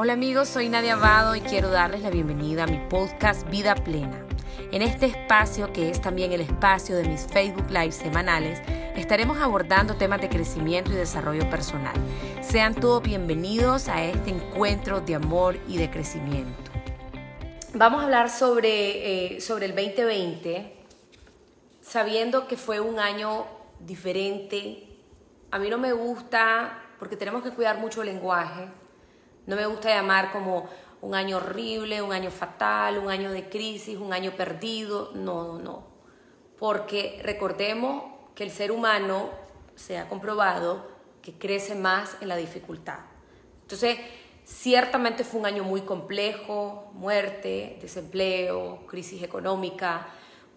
Hola amigos, soy Nadia Abado y quiero darles la bienvenida a mi podcast Vida Plena. En este espacio, que es también el espacio de mis Facebook Live semanales, estaremos abordando temas de crecimiento y desarrollo personal. Sean todos bienvenidos a este encuentro de amor y de crecimiento. Vamos a hablar sobre, eh, sobre el 2020, sabiendo que fue un año diferente. A mí no me gusta, porque tenemos que cuidar mucho el lenguaje, no me gusta llamar como un año horrible, un año fatal, un año de crisis, un año perdido. No, no. Porque recordemos que el ser humano se ha comprobado que crece más en la dificultad. Entonces, ciertamente fue un año muy complejo, muerte, desempleo, crisis económica,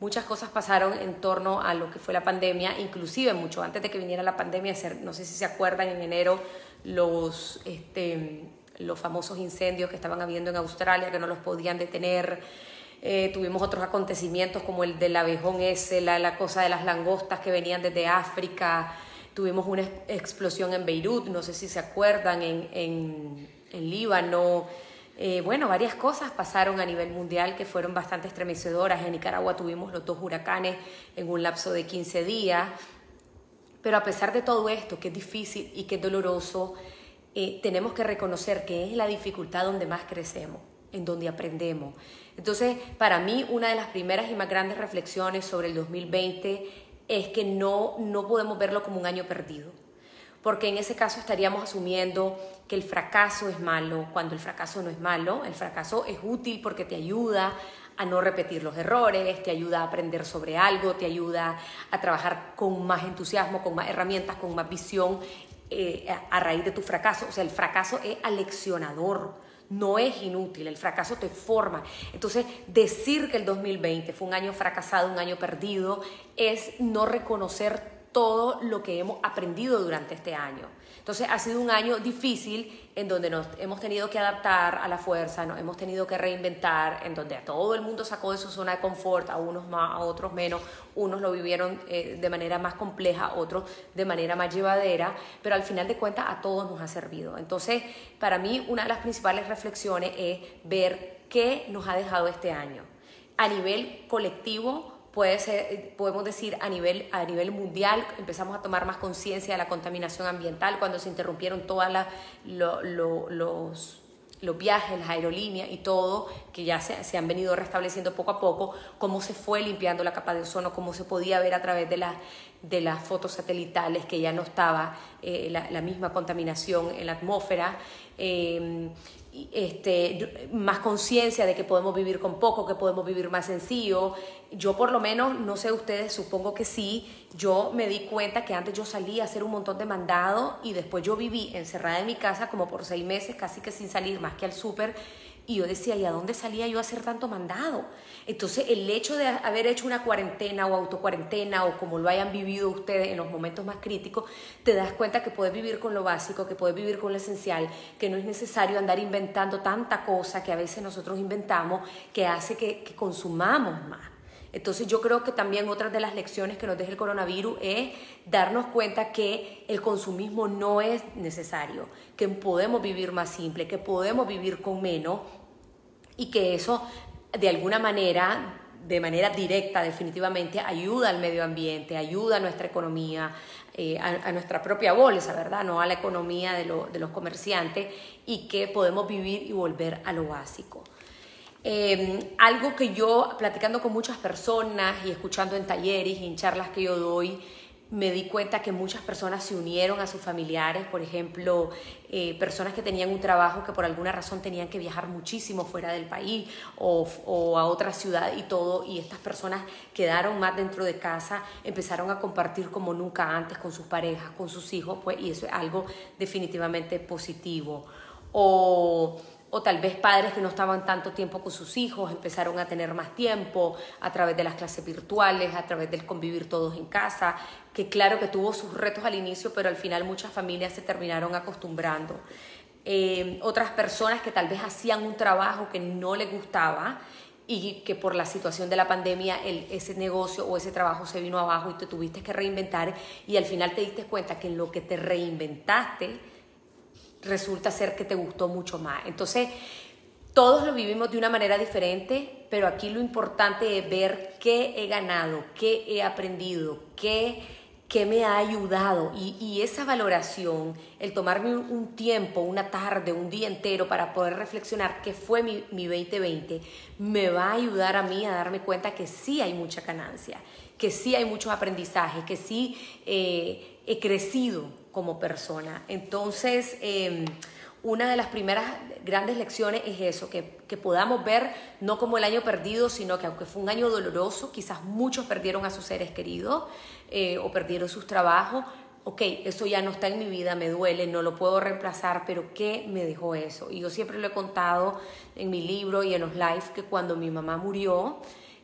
muchas cosas pasaron en torno a lo que fue la pandemia, inclusive mucho antes de que viniera la pandemia, no sé si se acuerdan, en enero los... Este, los famosos incendios que estaban habiendo en Australia, que no los podían detener. Eh, tuvimos otros acontecimientos como el del abejón ese, la, la cosa de las langostas que venían desde África. Tuvimos una explosión en Beirut, no sé si se acuerdan, en, en, en Líbano. Eh, bueno, varias cosas pasaron a nivel mundial que fueron bastante estremecedoras. En Nicaragua tuvimos los dos huracanes en un lapso de 15 días. Pero a pesar de todo esto, que es difícil y que es doloroso, eh, tenemos que reconocer que es la dificultad donde más crecemos, en donde aprendemos. Entonces, para mí, una de las primeras y más grandes reflexiones sobre el 2020 es que no, no podemos verlo como un año perdido, porque en ese caso estaríamos asumiendo que el fracaso es malo, cuando el fracaso no es malo, el fracaso es útil porque te ayuda a no repetir los errores, te ayuda a aprender sobre algo, te ayuda a trabajar con más entusiasmo, con más herramientas, con más visión eh, a raíz de tu fracaso. O sea, el fracaso es aleccionador, no es inútil, el fracaso te forma. Entonces, decir que el 2020 fue un año fracasado, un año perdido, es no reconocer todo lo que hemos aprendido durante este año. Entonces ha sido un año difícil en donde nos hemos tenido que adaptar a la fuerza, nos hemos tenido que reinventar, en donde a todo el mundo sacó de su zona de confort, a unos más, a otros menos, unos lo vivieron eh, de manera más compleja, otros de manera más llevadera, pero al final de cuentas a todos nos ha servido. Entonces, para mí una de las principales reflexiones es ver qué nos ha dejado este año. A nivel colectivo, puede ser, podemos decir a nivel, a nivel mundial, empezamos a tomar más conciencia de la contaminación ambiental cuando se interrumpieron todos los, los viajes, las aerolíneas y todo, que ya se, han venido restableciendo poco a poco, cómo se fue limpiando la capa de ozono, cómo se podía ver a través de, la, de las fotos satelitales que ya no estaba eh, la, misma contaminación en la atmósfera. Eh, este, más conciencia de que podemos vivir con poco, que podemos vivir más sencillo. Yo por lo menos, no sé ustedes, supongo que sí, yo me di cuenta que antes yo salía a hacer un montón de mandado y después yo viví encerrada en mi casa como por seis meses, casi que sin salir más que al súper y yo decía, ¿y a dónde salía yo a hacer tanto mandado? Entonces, el hecho de haber hecho una cuarentena o autocuarentena o como lo hayan vivido ustedes en los momentos más críticos, te das cuenta que puedes vivir con lo básico, que puedes vivir con lo esencial, que no es necesario andar inventando tanta cosa que a veces nosotros inventamos que hace que, que consumamos más. Entonces yo creo que también otra de las lecciones que nos deja el coronavirus es darnos cuenta que el consumismo no es necesario, que podemos vivir más simple, que podemos vivir con menos y que eso de alguna manera, de manera directa definitivamente, ayuda al medio ambiente, ayuda a nuestra economía, eh, a, nuestra propia bolsa, ¿verdad? No a la economía de, de los comerciantes y que podemos vivir y volver a lo básico. Em, algo que yo, platicando con muchas personas y escuchando en talleres y en charlas que yo doy, me di cuenta que muchas personas se unieron a sus familiares, por ejemplo, eh, personas que tenían un trabajo que por alguna razón tenían que viajar muchísimo fuera del país o, o, a otra ciudad y todo, y estas personas quedaron más dentro de casa, empezaron a compartir como nunca antes con sus parejas, con sus hijos, pues, y eso es algo definitivamente positivo. O o tal vez padres que no estaban tanto tiempo con sus hijos empezaron a tener más tiempo a través de las clases virtuales, a través del convivir todos en casa, que claro que tuvo sus retos al inicio, pero al final muchas familias se terminaron acostumbrando. Eh, otras personas que tal vez hacían un trabajo que no les gustaba y que por la situación de la pandemia ese negocio o ese trabajo se vino abajo y te tuviste que reinventar y al final te diste cuenta que en lo que te reinventaste resulta ser que te gustó mucho más. Entonces, todos lo vivimos de una manera diferente, pero aquí lo importante es ver qué he ganado, qué he aprendido, qué, qué me ha ayudado. Y, esa valoración, el tomarme un, tiempo, una tarde, un día entero para poder reflexionar qué fue mi, 2020, me va a ayudar a mí a darme cuenta que sí hay mucha ganancia, que sí hay muchos aprendizajes, que sí eh, he crecido como persona. Entonces, em, una de las primeras grandes lecciones es eso, que, podamos ver no como el año perdido, sino que aunque fue un año doloroso, quizás muchos perdieron a sus seres queridos eh, o perdieron sus trabajos. Ok, eso ya no está en mi vida, me duele, no lo puedo reemplazar, pero ¿qué me dejó eso? Y yo siempre lo he contado en mi libro y en los lives que cuando mi mamá murió,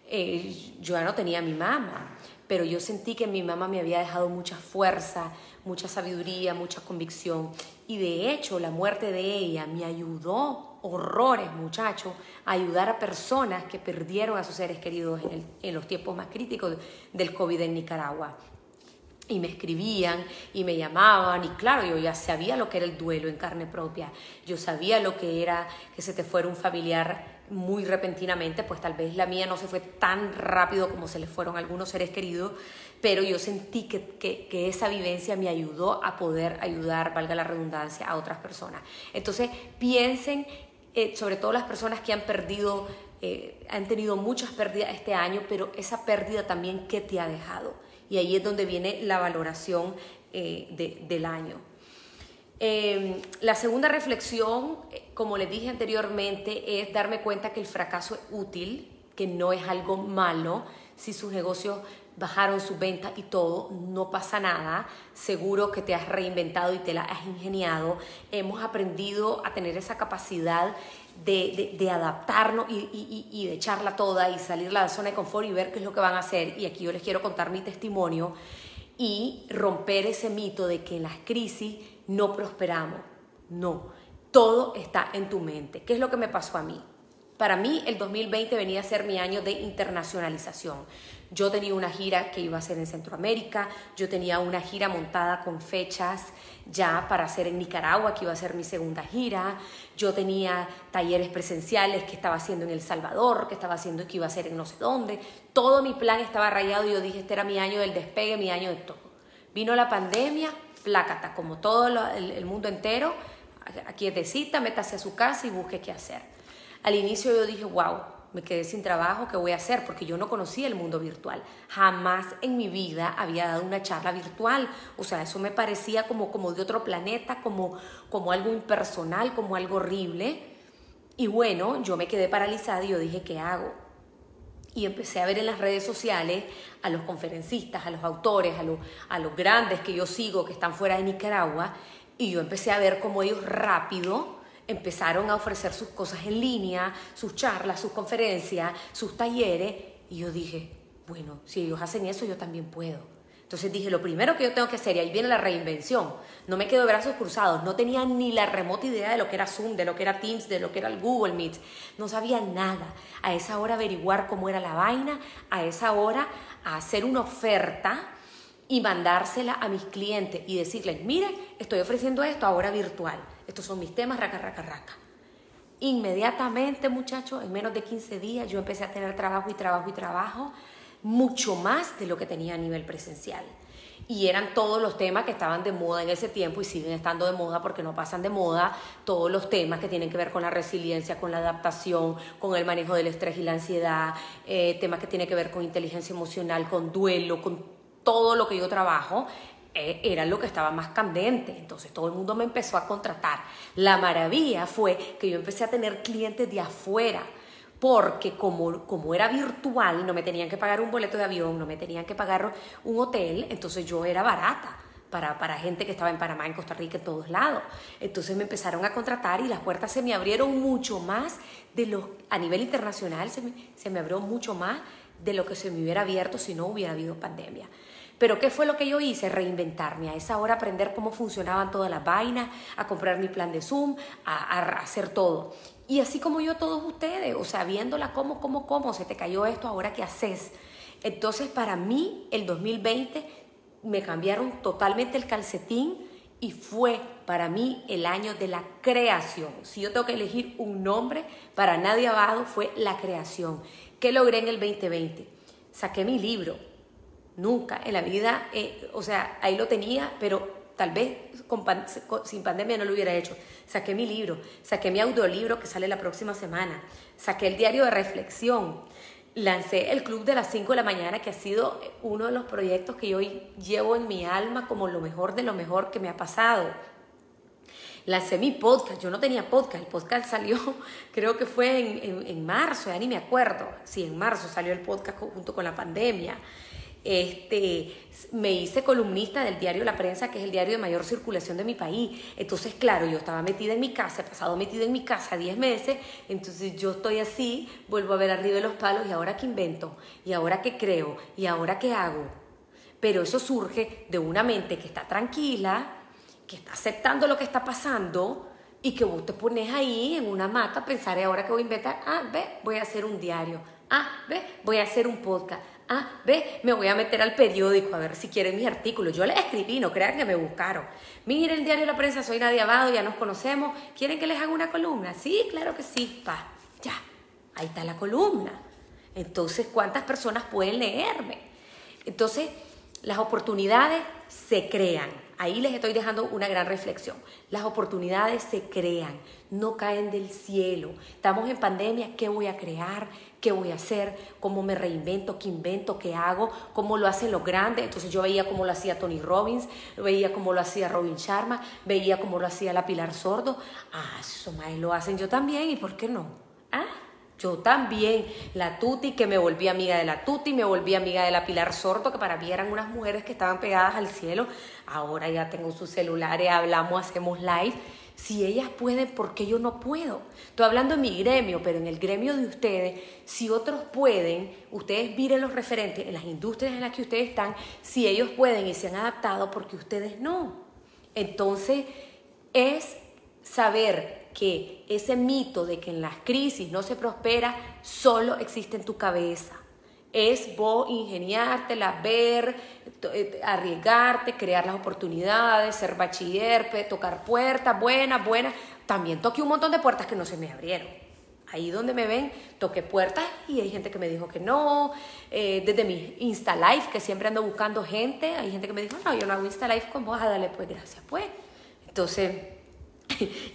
eh, yo ya no tenía a mi mamá, pero yo sentí que mi mamá me había dejado mucha fuerza, mucha sabiduría, mucha convicción. Y de hecho, la muerte de ella me ayudó, horrores muchachos, a ayudar a personas que perdieron a sus seres queridos en, los tiempos más críticos del COVID en Nicaragua y me escribían y me llamaban y claro, yo ya sabía lo que era el duelo en carne propia, yo sabía lo que era que se te fuera un familiar muy repentinamente, pues tal vez la mía no se fue tan rápido como se le fueron algunos seres queridos, pero yo sentí que, esa vivencia me ayudó a poder ayudar, valga la redundancia, a otras personas. Entonces piensen, eh, sobre todo las personas que han perdido, eh, han tenido muchas pérdidas este año, pero esa pérdida también, ¿qué te ha dejado? Y ahí es donde viene la valoración eh, del año. Em, la segunda reflexión, como les dije anteriormente, es darme cuenta que el fracaso es útil, que no es algo malo. Si sus negocios bajaron su venta y todo, no pasa nada. Seguro que te has reinventado y te la has ingeniado. Hemos aprendido a tener esa capacidad de, adaptarnos y, y, de echarla toda y salir de la zona de confort y ver qué es lo que van a hacer. Y aquí yo les quiero contar mi testimonio y romper ese mito de que en las crisis no prosperamos. No, todo está en tu mente. ¿Qué es lo que me pasó a mí? Para mí el 2020 venía a ser mi año de internacionalización. Yo tenía una gira que iba a ser en Centroamérica, yo tenía una gira montada con fechas ya para hacer en Nicaragua, que iba a ser mi segunda gira, yo tenía talleres presenciales que estaba haciendo en El Salvador, que estaba haciendo que iba a ser en no sé dónde, todo mi plan estaba rayado y yo dije, este era mi año del despegue, mi año de todo. Vino la pandemia, plácata, como todo el, mundo entero, quietecita, métase a su casa y busque qué hacer. Al inicio yo dije, wow, me quedé sin trabajo, ¿qué voy a hacer? Porque yo no conocía el mundo virtual. Jamás en mi vida había dado una charla virtual. O sea, eso me parecía como, como de otro planeta, como, como algo impersonal, como algo horrible. Y bueno, yo me quedé paralizada y yo dije, ¿qué hago? y empecé a ver en las redes sociales a los conferencistas, a los autores, a, los, a los grandes que yo sigo que están fuera de Nicaragua y yo empecé a ver cómo ellos rápido empezaron a ofrecer sus cosas en línea, sus charlas, sus conferencias, sus talleres y yo dije, bueno, si ellos hacen eso yo también puedo. Entonces dije, lo primero que yo tengo que hacer, y ahí viene la reinvención, no me quedo de brazos cruzados, no tenía ni la remota idea de lo que era Zoom, de lo que era Teams, de lo que era el Google Meet, no sabía nada. A esa hora averiguar cómo era la vaina, a esa hora hacer una oferta y mandársela a mis clientes y decirles, miren, estoy ofreciendo esto ahora virtual, estos son mis temas, raca, raca, raca. Inmediatamente, muchachos, en menos de 15 días yo empecé a tener trabajo y trabajo y trabajo mucho más de lo que tenía a nivel presencial. Y eran todos los temas que estaban de moda en ese tiempo y siguen estando de moda porque no pasan de moda, todos los temas que tienen que ver con la resiliencia, con la adaptación, con el manejo del estrés y la ansiedad, eh, temas que tienen que ver con inteligencia emocional, con duelo, con todo lo que yo trabajo, eh, era lo que estaba más candente. Entonces todo el mundo me empezó a contratar. La maravilla fue que yo empecé a tener clientes de afuera porque como, como era virtual, no me tenían que pagar un boleto de avión, no me tenían que pagar un hotel, entonces yo era barata. Para, para, gente que estaba en Panamá, en Costa Rica, en todos lados. Entonces me empezaron a contratar y las puertas se me abrieron mucho más de lo, a nivel internacional, se me, se me abrió mucho más de lo que se me hubiera abierto si no hubiera habido pandemia. Pero ¿qué fue lo que yo hice? Reinventarme. A esa hora aprender cómo funcionaban todas las vainas, a comprar mi plan de Zoom, a, hacer todo. Y así como yo, todos ustedes, o sea, viéndola cómo, cómo, cómo, se te cayó esto, ahora qué haces. Entonces, para mí, el 2020 me cambiaron totalmente el calcetín y fue para mí el año de la creación. Si yo tengo que elegir un nombre para Nadia Abado fue la creación. ¿Qué logré en el 2020? Saqué mi libro. Nunca en la vida, eh, o sea, ahí lo tenía, pero tal vez sin pandemia no lo hubiera hecho. Saqué mi libro, saqué mi audiolibro que sale la próxima semana, saqué el diario de reflexión, lancé el Club de las 5 de la mañana, que ha sido uno de los proyectos que yo llevo en mi alma como lo mejor de lo mejor que me ha pasado. Lancé mi podcast, yo no tenía podcast, el podcast salió, creo que fue en, en marzo, ya ni me acuerdo, sí, en marzo salió el podcast junto con la pandemia este, me hice columnista del diario La Prensa, que es el diario de mayor circulación de mi país. Entonces, claro, yo estaba metida en mi casa, he pasado metida en mi casa 10 meses, entonces yo estoy así, vuelvo a ver arriba de los palos y ahora qué invento, y ahora qué creo, y ahora qué hago. Pero eso surge de una mente que está tranquila, que está aceptando lo que está pasando y que vos te pones ahí en una mata a pensar, ¿y ahora qué voy a inventar? Ah, ve, voy a hacer un diario. Ah, ve, voy a hacer un podcast Ah, ve, me voy a meter al periódico a ver si quieren mis artículos. Yo les escribí, no crean que me buscaron. Miren el diario de la prensa, soy Nadia Abado, ya nos conocemos. ¿Quieren que les haga una columna? Sí, claro que sí. Pa, ya, ahí está la columna. Entonces, ¿cuántas personas pueden leerme? Entonces, las oportunidades se crean. Ahí les estoy dejando una gran reflexión. Las oportunidades se crean, no caen del cielo. Estamos en pandemia, ¿qué voy a crear? ¿Qué voy a hacer? ¿Cómo me reinvento? ¿Qué invento? ¿Qué hago? ¿Cómo lo hacen los grandes? Entonces yo veía cómo lo hacía Tony Robbins, veía cómo lo hacía Robin Sharma, veía cómo lo hacía la Pilar Sordo. Ah, eso más lo hacen yo también, ¿y por qué no? Ah, yo también, la Tuti, que me volví amiga de la Tuti, me volví amiga de la Pilar Sordo, que para mí eran unas mujeres que estaban pegadas al cielo. Ahora ya tengo sus celulares, hablamos, hacemos live. Si ellas pueden, ¿por qué yo no puedo? Estoy hablando en mi gremio, pero en el gremio de ustedes, si otros pueden, ustedes miren los referentes en las industrias en las que ustedes están, si ellos pueden y se han adaptado, porque ustedes no. Entonces, es saber que ese mito de que en las crisis no se prospera solo existe en tu cabeza. Es vos ingeniártela, ver, eh, arriesgarte, crear las oportunidades, ser bachiller, tocar puertas, buenas, buenas. También toqué un montón de puertas que no se me abrieron. Ahí donde me ven, toqué puertas y hay gente que me dijo que no. Eh, desde mi Insta Live, que siempre ando buscando gente, hay gente que me dijo, no, yo no hago Insta Live con vos, a darle pues gracias, pues. Entonces,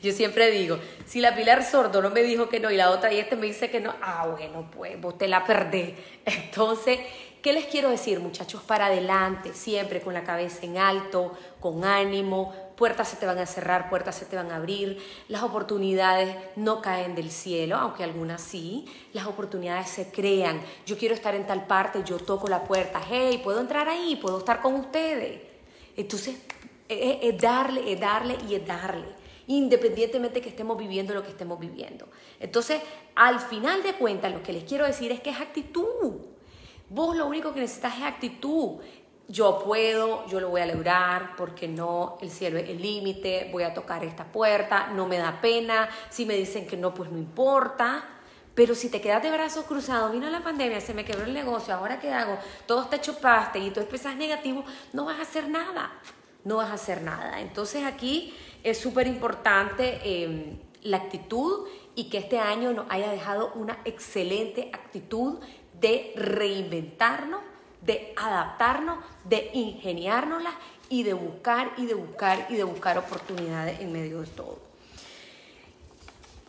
Yo siempre digo, si la Pilar Sordo no me dijo que no y la otra y este me dice que no, ah, bueno, pues vos te la perdés. Entonces, ¿qué les quiero decir, muchachos? Para adelante, siempre con la cabeza en alto, con ánimo, puertas se te van a cerrar, puertas se te van a abrir, las oportunidades no caen del cielo, aunque algunas sí, las oportunidades se crean. Yo quiero estar en tal parte, yo toco la puerta, hey, puedo entrar ahí, puedo estar con ustedes. Entonces, es, darle, es darle y es darle independientemente que estemos viviendo lo que estemos viviendo. Entonces, al final de cuentas, lo que les quiero decir es que es actitud. Vos lo único que necesitas es actitud. Yo puedo, yo lo voy a lograr, porque no, el cielo es el límite, voy a tocar esta puerta, no me da pena, si me dicen que no, pues no importa. Pero si te quedas de brazos cruzados, vino la pandemia, se me quebró el negocio, ahora qué hago, todo está chupaste y tú empezás negativo, no vas a hacer nada, no vas a hacer nada. Entonces aquí es súper importante em, la actitud y que este año nos haya dejado una excelente actitud de reinventarnos, de adaptarnos, de ingeniárnoslas y de buscar y de buscar y de buscar oportunidades en medio de todo.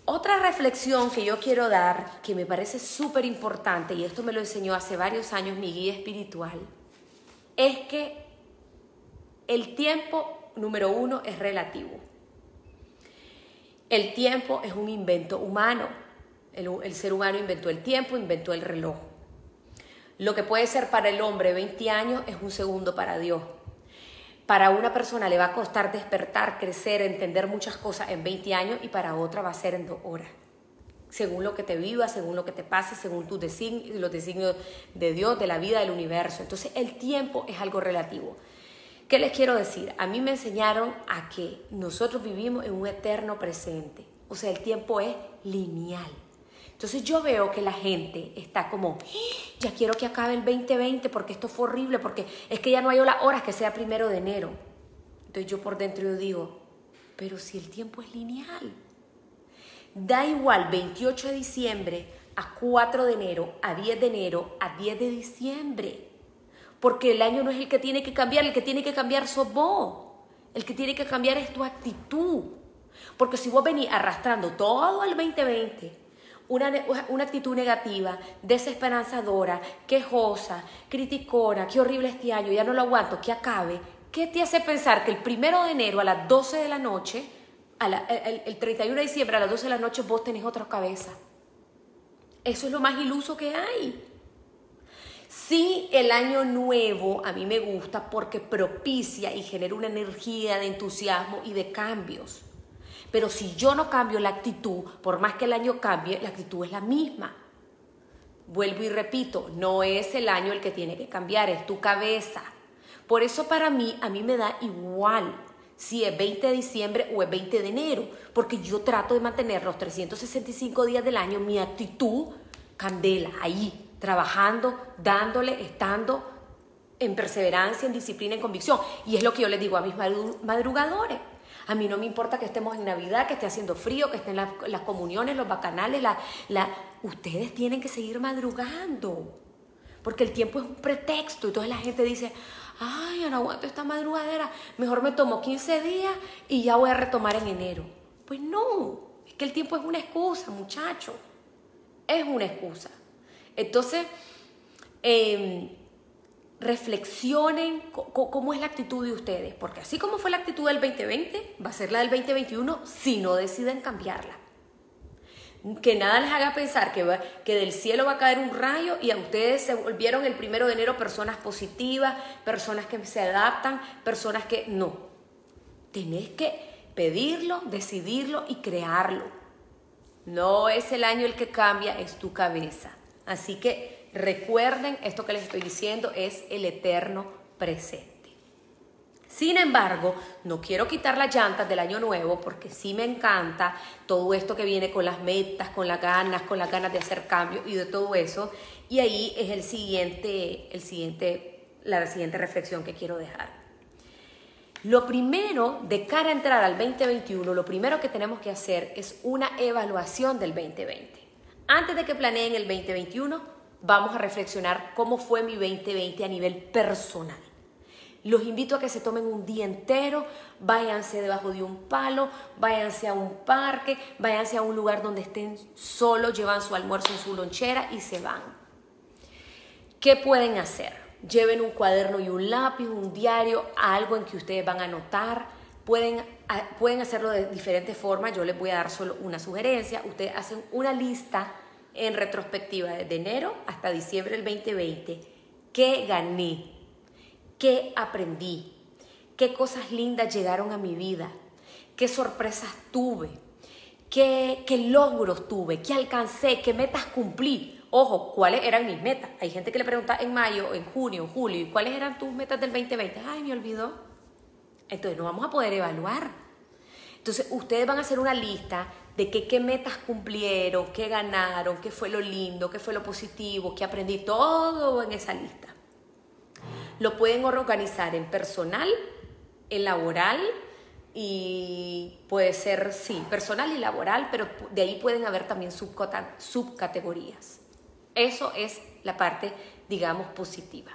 Otra reflexión que yo quiero dar, que me parece súper importante, y esto me lo enseñó hace varios años mi guía espiritual, es que el tiempo número uno es relativo. El tiempo es un invento humano. El, ser humano inventó el tiempo, inventó el reloj. Lo que puede ser para el hombre 20 años es un segundo para Dios. Para una persona le va a costar despertar, crecer, entender muchas cosas en 20 años y para otra va a ser en dos horas. Según lo que te viva, según lo que te pase, según tus los designios de Dios, de la vida, del universo. Entonces el tiempo es algo relativo. ¿Qué les quiero decir? A mí me enseñaron a que nosotros vivimos en un eterno presente. O sea, el tiempo es lineal. Entonces yo veo que la gente está como, ¡Ah! ya quiero que acabe el 2020 porque esto fue horrible, porque es que ya no hay horas que sea primero de enero. Entonces yo por dentro yo digo, pero si el tiempo es lineal. Da igual 28 de diciembre a 4 de enero, a 10 de enero, a 10 de diciembre. Porque el año no es el que tiene que cambiar, el que tiene que cambiar sos vos. El que tiene que cambiar es tu actitud. Porque si vos venís arrastrando todo el 2020, una, una, actitud negativa, desesperanzadora, quejosa, criticona, qué horrible este año, ya no lo aguanto, que acabe, ¿qué te hace pensar que el primero de enero a las 12 de la noche, el, el 31 de diciembre a las 12 de la noche vos tenés otra cabeza? Eso es lo más iluso que hay. Sí, el año nuevo a mí me gusta porque propicia y genera una energía de entusiasmo y de cambios. Pero si yo no cambio la actitud, por más que el año cambie, la actitud es la misma. Vuelvo y repito, no es el año el que tiene que cambiar, es tu cabeza. Por eso para mí, a mí me da igual si es 20 de diciembre o es 20 de enero, porque yo trato de mantener los 365 días del año mi actitud candela, ahí, trabajando, dándole, estando en perseverancia, en disciplina, en convicción. Y es lo que yo les digo a mis madrugadores. A mí no me importa que estemos en Navidad, que esté haciendo frío, que estén las, comuniones, los bacanales, la, la... ustedes tienen que seguir madrugando. Porque el tiempo es un pretexto. Entonces la gente dice, ay, no aguanto esta madrugadera, mejor me tomo 15 días y ya voy a retomar en enero. Pues no, es que el tiempo es una excusa, muchachos. Es una excusa. Entonces, em, reflexionen cómo es la actitud de ustedes, porque así como fue la actitud del 2020, va a ser la del 2021 si no deciden cambiarla. Que nada les haga pensar que, del cielo va a caer un rayo y a ustedes se volvieron el primero de enero personas positivas, personas que se adaptan, personas que no. Tenés que pedirlo, decidirlo y crearlo. No es el año el que cambia, es tu cabeza. Así que recuerden, esto que les estoy diciendo es el eterno presente. Sin embargo, no quiero quitar las llantas del año nuevo porque sí me encanta todo esto que viene con las metas, con las ganas, con las ganas de hacer cambios y de todo eso. Y ahí es el siguiente, el siguiente, la siguiente reflexión que quiero dejar. Lo primero, de cara a entrar al 2021, lo primero que tenemos que hacer es una evaluación del 2020. Antes de que planeen el 2021, vamos a reflexionar cómo fue mi 2020 a nivel personal. Los invito a que se tomen un día entero, váyanse debajo de un palo, váyanse a un parque, váyanse a un lugar donde estén solos, llevan su almuerzo en su lonchera y se van. ¿Qué pueden hacer? Lleven un cuaderno y un lápiz, un diario, algo en que ustedes van a anotar. Pueden, ah, pueden hacerlo de diferentes formas. Yo les voy a dar solo una sugerencia. Ustedes hacen una lista en retrospectiva desde enero hasta diciembre del 2020. ¿Qué gané? ¿Qué aprendí? ¿Qué cosas lindas llegaron a mi vida? ¿Qué sorpresas tuve? ¿Qué, qué logros tuve? ¿Qué alcancé? ¿Qué metas cumplí? Ojo, ¿cuáles eran mis metas? Hay gente que le pregunta en mayo, en junio, en julio, ¿y cuáles eran tus metas del 2020? Ay, me olvidó. Entonces no vamos a poder evaluar. Entonces ustedes van a hacer una lista de qué metas cumplieron, qué ganaron, qué fue lo lindo, qué fue lo positivo, qué aprendí, todo en esa lista. Lo pueden organizar en personal, en laboral y puede ser, sí, personal y laboral, pero de ahí pueden haber también subcategorías. Eso es la parte, digamos, positiva.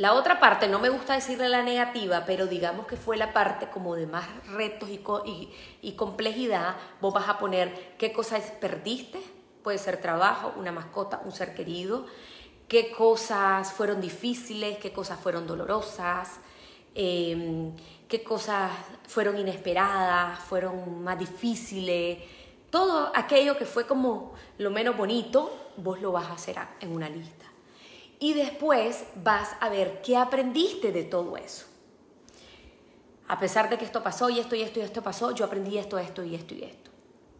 La otra parte, no me gusta decirle la negativa, pero digamos que fue la parte como de más retos y, complejidad. Vos vas a poner qué cosas perdiste, puede ser trabajo, una mascota, un ser querido, qué cosas fueron difíciles, qué cosas fueron dolorosas, em, qué cosas fueron inesperadas, fueron más difíciles. Todo aquello que fue como lo menos bonito, vos lo vas a hacer en una lista y después vas a ver qué aprendiste de todo eso. A pesar de que esto pasó y esto y esto y esto pasó, yo aprendí esto, esto y esto y esto.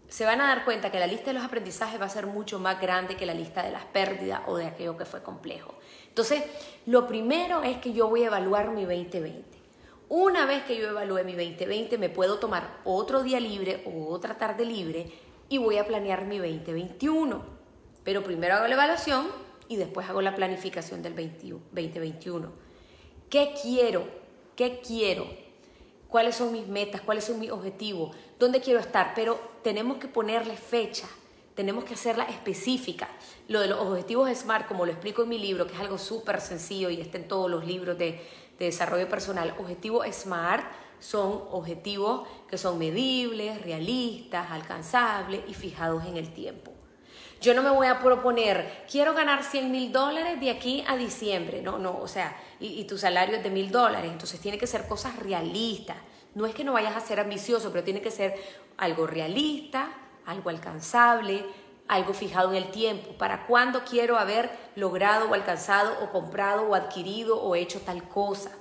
Se van a dar cuenta que la lista de los aprendizajes va a ser mucho más grande que la lista de las pérdidas o de aquello que fue complejo. Entonces, lo primero es que yo voy a evaluar mi 2020. Una vez que yo evalúe mi 2020, me puedo tomar otro día libre o otra tarde libre y voy a planear mi 2021. Pero primero hago la evaluación y después hago la planificación del 2021. ¿Qué quiero? ¿Qué quiero? cuáles son mis metas, cuáles son mis objetivos, dónde quiero estar, pero tenemos que ponerle fecha, tenemos que hacerla específica. Lo de los objetivos SMART, como lo explico en mi libro, que es algo súper sencillo y está en todos los libros de desarrollo personal, objetivos SMART son objetivos que son medibles, realistas, alcanzables y fijados en el tiempo. Yo no me voy a proponer, quiero ganar 100 mil dólares de aquí a diciembre. No, no, o sea, y, tu salario es de mil dólares. Entonces tiene que ser cosas realistas. No es que no vayas a ser ambicioso, pero tiene que ser algo realista, algo alcanzable, algo fijado en el tiempo. ¿Para cuándo quiero haber logrado o alcanzado o comprado o adquirido o hecho tal cosa?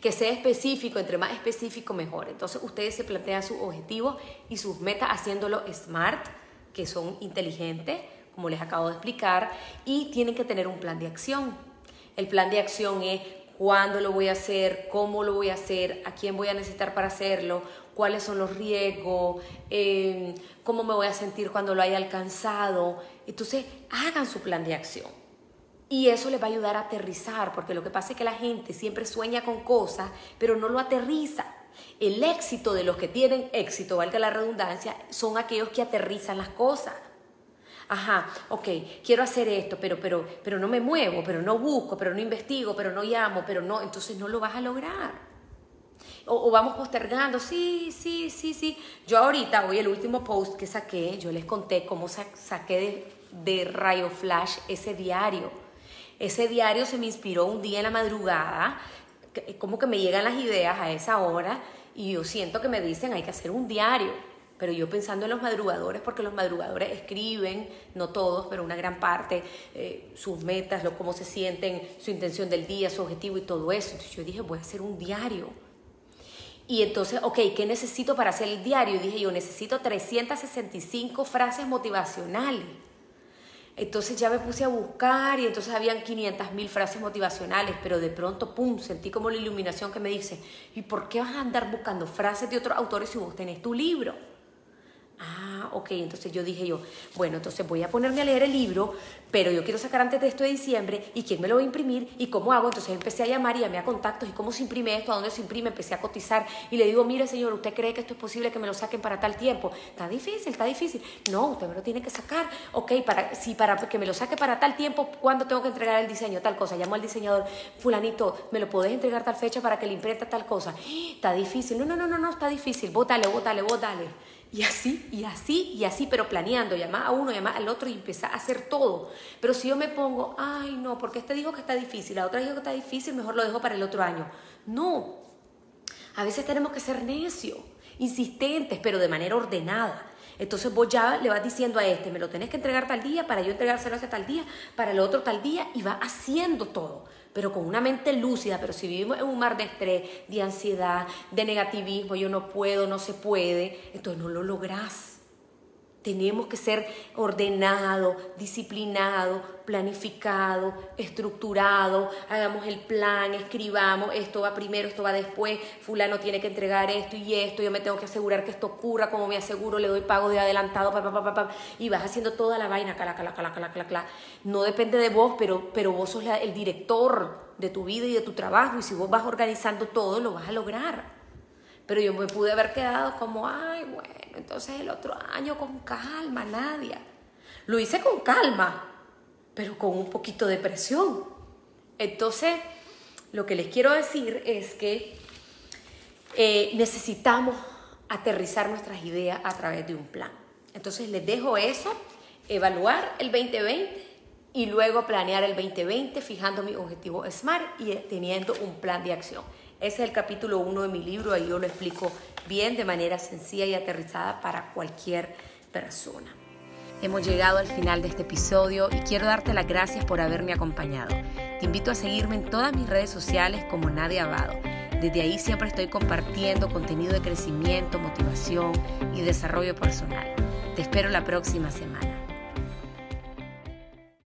Que sea específico, entre más específico mejor. Entonces ustedes se plantean sus objetivos y sus metas haciéndolo smart que son inteligentes, como les acabo de explicar, y tienen que tener un plan de acción. El plan de acción es cuándo lo voy a hacer, cómo lo voy a hacer, a quién voy a necesitar para hacerlo, cuáles son los riesgos, em, cómo me voy a sentir cuando lo haya alcanzado. Entonces, hagan su plan de acción. Y eso les va a ayudar a aterrizar, porque lo que pasa es que la gente siempre sueña con cosas, pero no lo aterriza. El éxito de los que tienen éxito, valga la redundancia, son aquellos que aterrizan las cosas. Ajá, ok, quiero hacer esto, pero, pero, pero no me muevo, pero no busco, pero no investigo, pero no llamo, pero no, entonces no lo vas a lograr. O, vamos postergando, sí, sí, sí, sí. Yo ahorita, hoy el último post que saqué, yo les conté cómo saqué de, de Rayo Flash ese diario. Ese diario se me inspiró un día en la madrugada, como que me llegan las ideas a esa hora y yo siento que me dicen hay que hacer un diario. Pero yo pensando en los madrugadores, porque los madrugadores escriben, no todos, pero una gran parte, eh, sus metas, lo, cómo se sienten, su intención del día, su objetivo y todo eso. Entonces yo dije, voy a hacer un diario. Y entonces, ok, ¿qué necesito para hacer el diario? Dije yo, necesito 365 frases motivacionales. Entonces ya me puse a buscar y entonces habían 500 mil frases motivacionales, pero de pronto, ¡pum!, sentí como la iluminación que me dice, ¿y por qué vas a andar buscando frases de otros autores si vos tenés tu libro? Ah, ok, entonces yo dije yo, bueno, entonces voy a ponerme a leer el libro, pero yo quiero sacar antes de esto de diciembre, ¿y quién me lo va a imprimir? ¿Y cómo hago? Entonces empecé a llamar y llamé a contactos, ¿y cómo se imprime esto? ¿A dónde se imprime? Empecé a cotizar y le digo, mire señor, ¿usted cree que esto es posible que me lo saquen para tal tiempo? Está difícil, está difícil. No, usted me lo tiene que sacar. Ok, para, si para que me lo saque para tal tiempo, ¿cuándo tengo que entregar el diseño? Tal cosa. Llamo al diseñador, fulanito, ¿me lo podés entregar tal fecha para que le imprenta tal cosa? Está difícil. No, no, no, no, no, está difícil. Bótale, bótale, bótale. Y así, y así, y así, pero planeando, llamar a uno, llamar al otro y empezar a hacer todo. Pero si yo me pongo, ay no, porque este dijo que está difícil, la otra dijo que está difícil, mejor lo dejo para el otro año. No, a veces tenemos que ser necios, insistentes, pero de manera ordenada. Entonces vos ya le vas diciendo a este, me lo tenés que entregar tal día, para yo entregárselo hace tal día, para el otro tal día, y va haciendo todo pero con una mente lúcida, pero si vivimos en un mar de estrés, de ansiedad, de negativismo, yo no puedo, no se puede, entonces no lo lográs. Tenemos que ser ordenado, disciplinado, planificado, estructurado. Hagamos el plan, escribamos, esto va primero, esto va después, fulano tiene que entregar esto y esto, yo me tengo que asegurar que esto ocurra, como me aseguro, le doy pago de adelantado, pa, pa, pa, y vas haciendo toda la vaina, cala, cala, cala, cala, cala, cala. No depende de vos, pero, pero vos sos el director de tu vida y de tu trabajo, y si vos vas organizando todo, lo vas a lograr. Pero yo me pude haber quedado como, ay, bueno entonces el otro año con calma, Nadia. Lo hice con calma, pero con un poquito de presión. Entonces, lo que les quiero decir es que eh, necesitamos aterrizar nuestras ideas a través de un plan. Entonces, les dejo eso, evaluar el 2020 y luego planear el 2020 fijando mi objetivo SMART y teniendo un plan de acción. Ese es el capítulo 1 de mi libro, ahí yo lo explico bien de manera sencilla y aterrizada para cualquier persona. Hemos llegado al final de este episodio y quiero darte las gracias por haberme acompañado. Te invito a seguirme en todas mis redes sociales como Nadia Abado. Desde ahí siempre estoy compartiendo contenido de crecimiento, motivación y desarrollo personal. Te espero la próxima semana.